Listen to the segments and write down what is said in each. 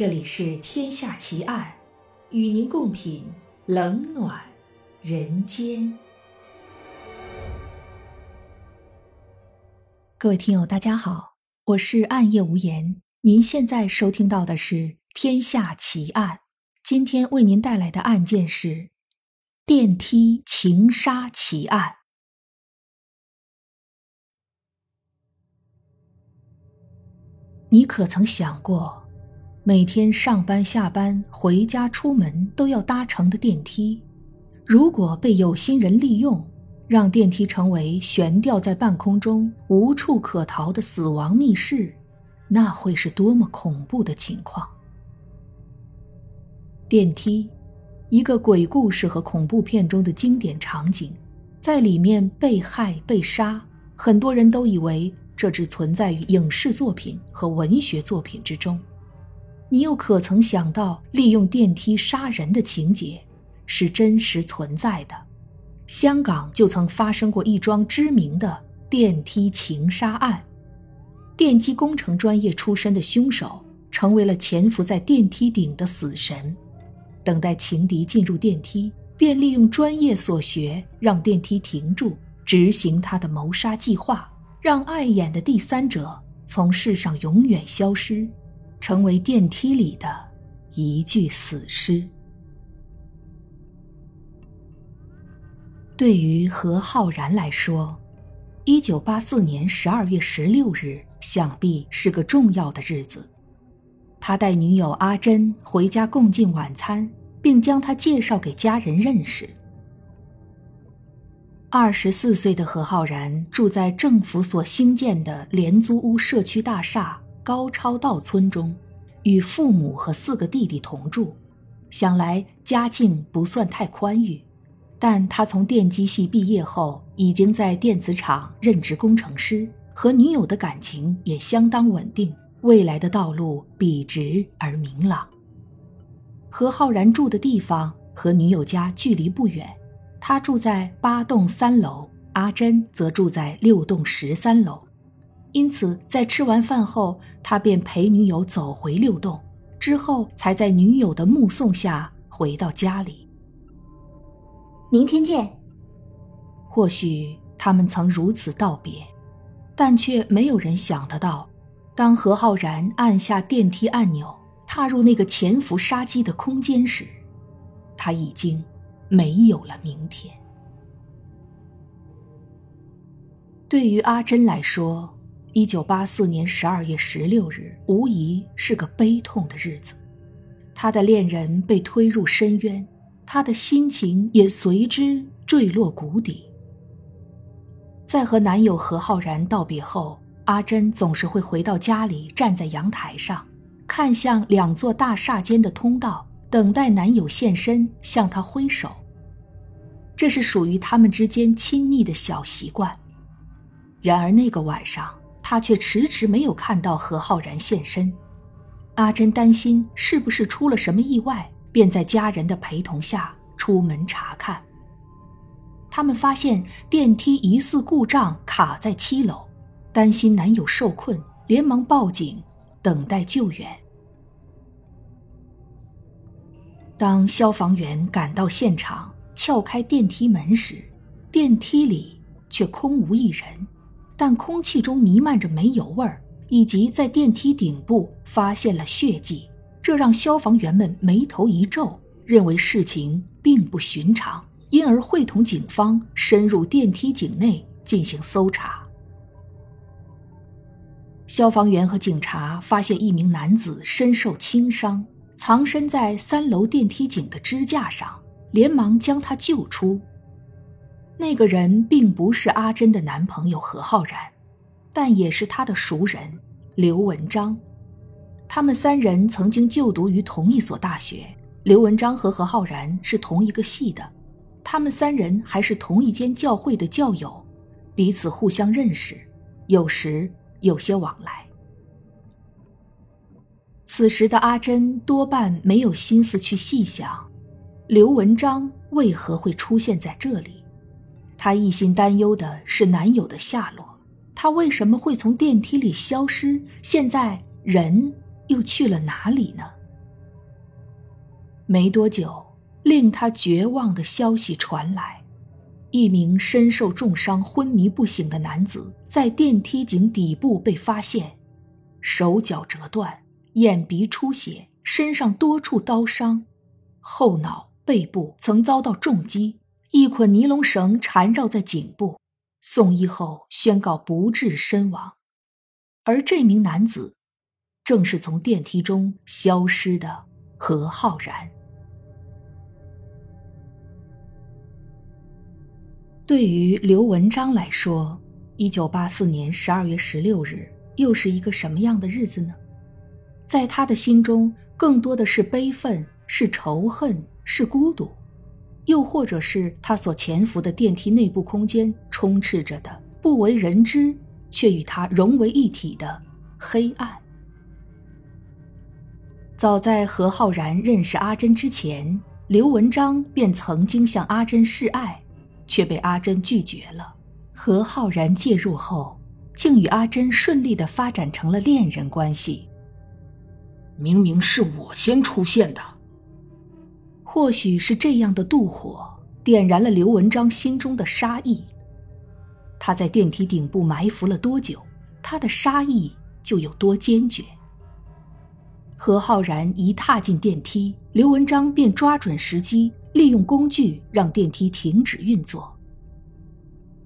这里是《天下奇案》，与您共品冷暖人间。各位听友，大家好，我是暗夜无言。您现在收听到的是《天下奇案》，今天为您带来的案件是电梯情杀奇案。你可曾想过？每天上班、下班、回家、出门都要搭乘的电梯，如果被有心人利用，让电梯成为悬吊在半空中、无处可逃的死亡密室，那会是多么恐怖的情况！电梯，一个鬼故事和恐怖片中的经典场景，在里面被害、被杀，很多人都以为这只存在于影视作品和文学作品之中。你又可曾想到，利用电梯杀人的情节是真实存在的？香港就曾发生过一桩知名的电梯情杀案，电机工程专业出身的凶手成为了潜伏在电梯顶的死神，等待情敌进入电梯，便利用专业所学让电梯停住，执行他的谋杀计划，让碍眼的第三者从世上永远消失。成为电梯里的一具死尸。对于何浩然来说，一九八四年十二月十六日想必是个重要的日子。他带女友阿珍回家共进晚餐，并将她介绍给家人认识。二十四岁的何浩然住在政府所兴建的廉租屋社区大厦。高超道村中，与父母和四个弟弟同住，想来家境不算太宽裕。但他从电机系毕业后，已经在电子厂任职工程师，和女友的感情也相当稳定，未来的道路笔直而明朗。何浩然住的地方和女友家距离不远，他住在八栋三楼，阿珍则住在六栋十三楼。因此，在吃完饭后，他便陪女友走回六栋，之后才在女友的目送下回到家里。明天见。或许他们曾如此道别，但却没有人想得到，当何浩然按下电梯按钮，踏入那个潜伏杀机的空间时，他已经没有了明天。对于阿珍来说，一九八四年十二月十六日，无疑是个悲痛的日子。她的恋人被推入深渊，她的心情也随之坠落谷底。在和男友何浩然道别后，阿珍总是会回到家里，站在阳台上，看向两座大厦间的通道，等待男友现身，向她挥手。这是属于他们之间亲昵的小习惯。然而那个晚上。他却迟迟没有看到何浩然现身，阿珍担心是不是出了什么意外，便在家人的陪同下出门查看。他们发现电梯疑似故障，卡在七楼，担心男友受困，连忙报警，等待救援。当消防员赶到现场，撬开电梯门时，电梯里却空无一人。但空气中弥漫着煤油味儿，以及在电梯顶部发现了血迹，这让消防员们眉头一皱，认为事情并不寻常，因而会同警方深入电梯井内进行搜查。消防员和警察发现一名男子身受轻伤，藏身在三楼电梯井的支架上，连忙将他救出。那个人并不是阿珍的男朋友何浩然，但也是他的熟人刘文章。他们三人曾经就读于同一所大学，刘文章和何浩然是同一个系的，他们三人还是同一间教会的教友，彼此互相认识，有时有些往来。此时的阿珍多半没有心思去细想，刘文章为何会出现在这里。她一心担忧的是男友的下落，他为什么会从电梯里消失？现在人又去了哪里呢？没多久，令她绝望的消息传来：一名身受重伤、昏迷不醒的男子在电梯井底部被发现，手脚折断，眼鼻出血，身上多处刀伤，后脑、背部曾遭到重击，一捆尼龙绳缠绕在颈部。送医后宣告不治身亡，而这名男子，正是从电梯中消失的何浩然。对于刘文章来说，一九八四年十二月十六日又是一个什么样的日子呢？在他的心中，更多的是悲愤，是仇恨，是孤独。又或者是他所潜伏的电梯内部空间充斥着的不为人知却与他融为一体的黑暗。早在何浩然认识阿珍之前，刘文章便曾经向阿珍示爱，却被阿珍拒绝了。何浩然介入后，竟与阿珍顺利的发展成了恋人关系。明明是我先出现的。或许是这样的妒火点燃了刘文章心中的杀意。他在电梯顶部埋伏了多久，他的杀意就有多坚决。何浩然一踏进电梯，刘文章便抓准时机，利用工具让电梯停止运作。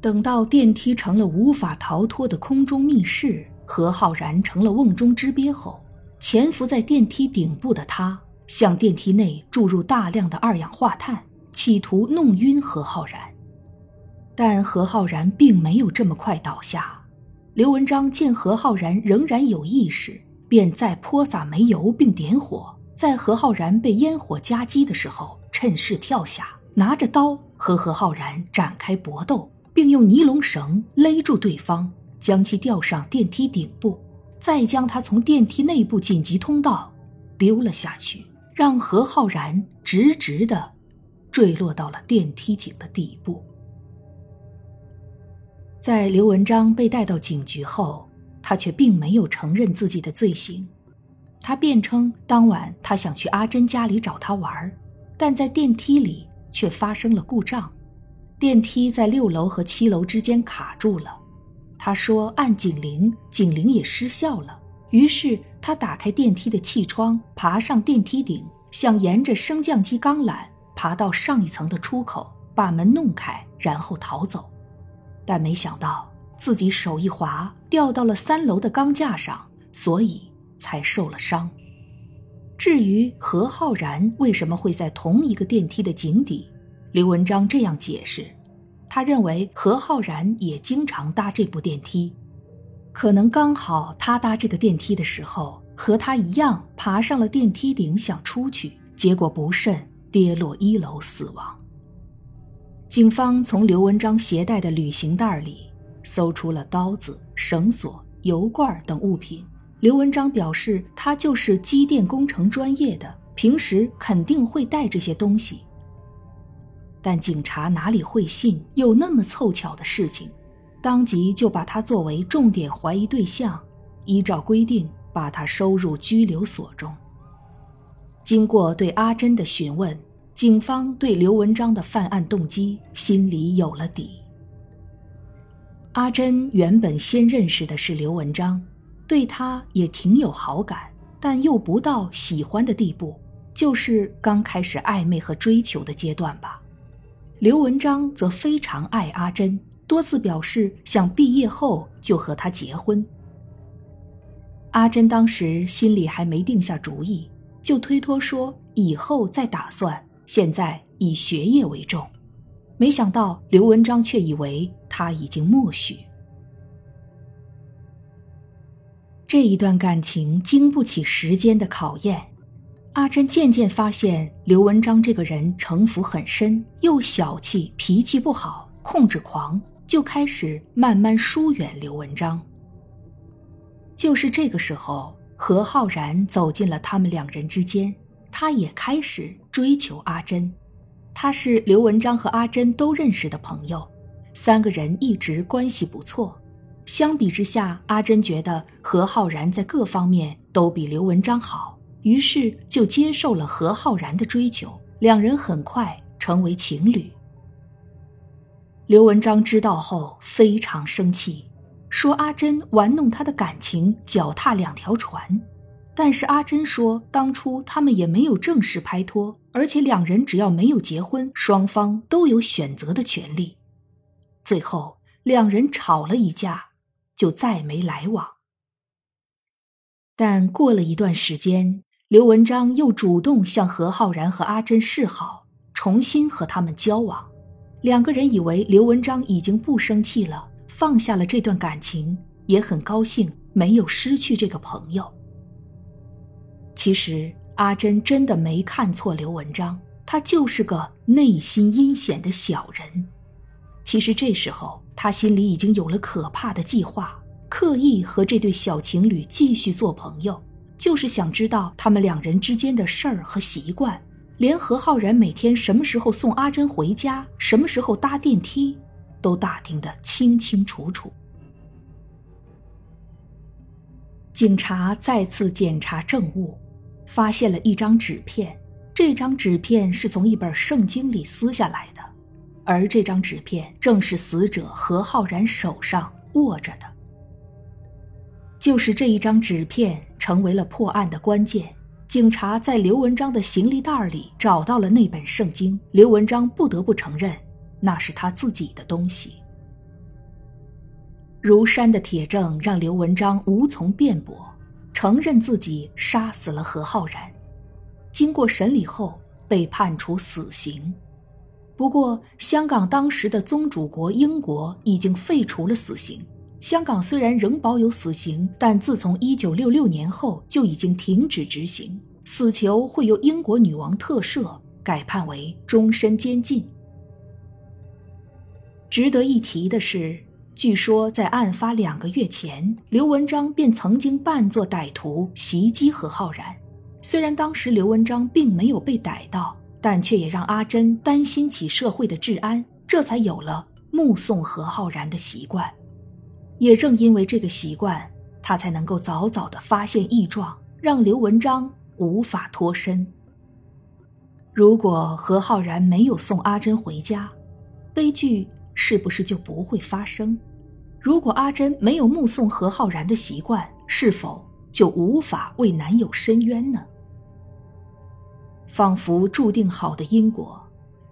等到电梯成了无法逃脱的空中密室，何浩然成了瓮中之鳖后，潜伏在电梯顶部的他。向电梯内注入大量的二氧化碳，企图弄晕何浩然，但何浩然并没有这么快倒下。刘文章见何浩然仍然有意识，便再泼洒煤油并点火，在何浩然被烟火夹击的时候，趁势跳下，拿着刀和何浩然展开搏斗，并用尼龙绳勒住对方，将其吊上电梯顶部，再将他从电梯内部紧急通道丢了下去。让何浩然直直的坠落到了电梯井的底部。在刘文章被带到警局后，他却并没有承认自己的罪行。他辩称，当晚他想去阿珍家里找她玩，但在电梯里却发生了故障，电梯在六楼和七楼之间卡住了。他说按警铃，警铃也失效了。于是他打开电梯的气窗，爬上电梯顶，想沿着升降机钢缆爬到上一层的出口，把门弄开，然后逃走。但没想到自己手一滑，掉到了三楼的钢架上，所以才受了伤。至于何浩然为什么会在同一个电梯的井底，刘文章这样解释：他认为何浩然也经常搭这部电梯。可能刚好他搭这个电梯的时候，和他一样爬上了电梯顶想出去，结果不慎跌落一楼死亡。警方从刘文章携带的旅行袋里搜出了刀子、绳索、油罐等物品。刘文章表示，他就是机电工程专业的，平时肯定会带这些东西。但警察哪里会信有那么凑巧的事情？当即就把他作为重点怀疑对象，依照规定把他收入拘留所中。经过对阿珍的询问，警方对刘文章的犯案动机心里有了底。阿珍原本先认识的是刘文章，对他也挺有好感，但又不到喜欢的地步，就是刚开始暧昧和追求的阶段吧。刘文章则非常爱阿珍。多次表示想毕业后就和他结婚。阿珍当时心里还没定下主意，就推脱说以后再打算，现在以学业为重。没想到刘文章却以为他已经默许。这一段感情经不起时间的考验，阿珍渐渐发现刘文章这个人城府很深，又小气，脾气不好，控制狂。就开始慢慢疏远刘文章。就是这个时候，何浩然走进了他们两人之间，他也开始追求阿珍。他是刘文章和阿珍都认识的朋友，三个人一直关系不错。相比之下，阿珍觉得何浩然在各方面都比刘文章好，于是就接受了何浩然的追求，两人很快成为情侣。刘文章知道后非常生气，说阿珍玩弄他的感情，脚踏两条船。但是阿珍说，当初他们也没有正式拍拖，而且两人只要没有结婚，双方都有选择的权利。最后两人吵了一架，就再没来往。但过了一段时间，刘文章又主动向何浩然和阿珍示好，重新和他们交往。两个人以为刘文章已经不生气了，放下了这段感情，也很高兴没有失去这个朋友。其实阿珍真的没看错刘文章，他就是个内心阴险的小人。其实这时候他心里已经有了可怕的计划，刻意和这对小情侣继续做朋友。就是想知道他们两人之间的事儿和习惯，连何浩然每天什么时候送阿珍回家，什么时候搭电梯，都打听得清清楚楚。警察再次检查证物，发现了一张纸片。这张纸片是从一本圣经里撕下来的，而这张纸片正是死者何浩然手上握着的。就是这一张纸片成为了破案的关键。警察在刘文章的行李袋里找到了那本圣经，刘文章不得不承认，那是他自己的东西。如山的铁证让刘文章无从辩驳，承认自己杀死了何浩然。经过审理后，被判处死刑。不过，香港当时的宗主国英国已经废除了死刑。香港虽然仍保有死刑，但自从1966年后就已经停止执行。死囚会由英国女王特赦，改判为终身监禁。值得一提的是，据说在案发两个月前，刘文章便曾经扮作歹徒袭击何浩然。虽然当时刘文章并没有被逮到，但却也让阿珍担心起社会的治安，这才有了目送何浩然的习惯。也正因为这个习惯，他才能够早早的发现异状，让刘文章无法脱身。如果何浩然没有送阿珍回家，悲剧是不是就不会发生？如果阿珍没有目送何浩然的习惯，是否就无法为男友伸冤呢？仿佛注定好的因果，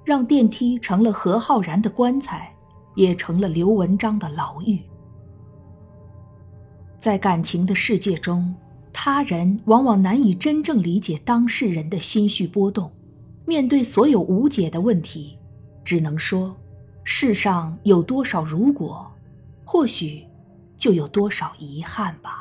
让电梯成了何浩然的棺材，也成了刘文章的牢狱。在感情的世界中，他人往往难以真正理解当事人的心绪波动。面对所有无解的问题，只能说：世上有多少如果，或许就有多少遗憾吧。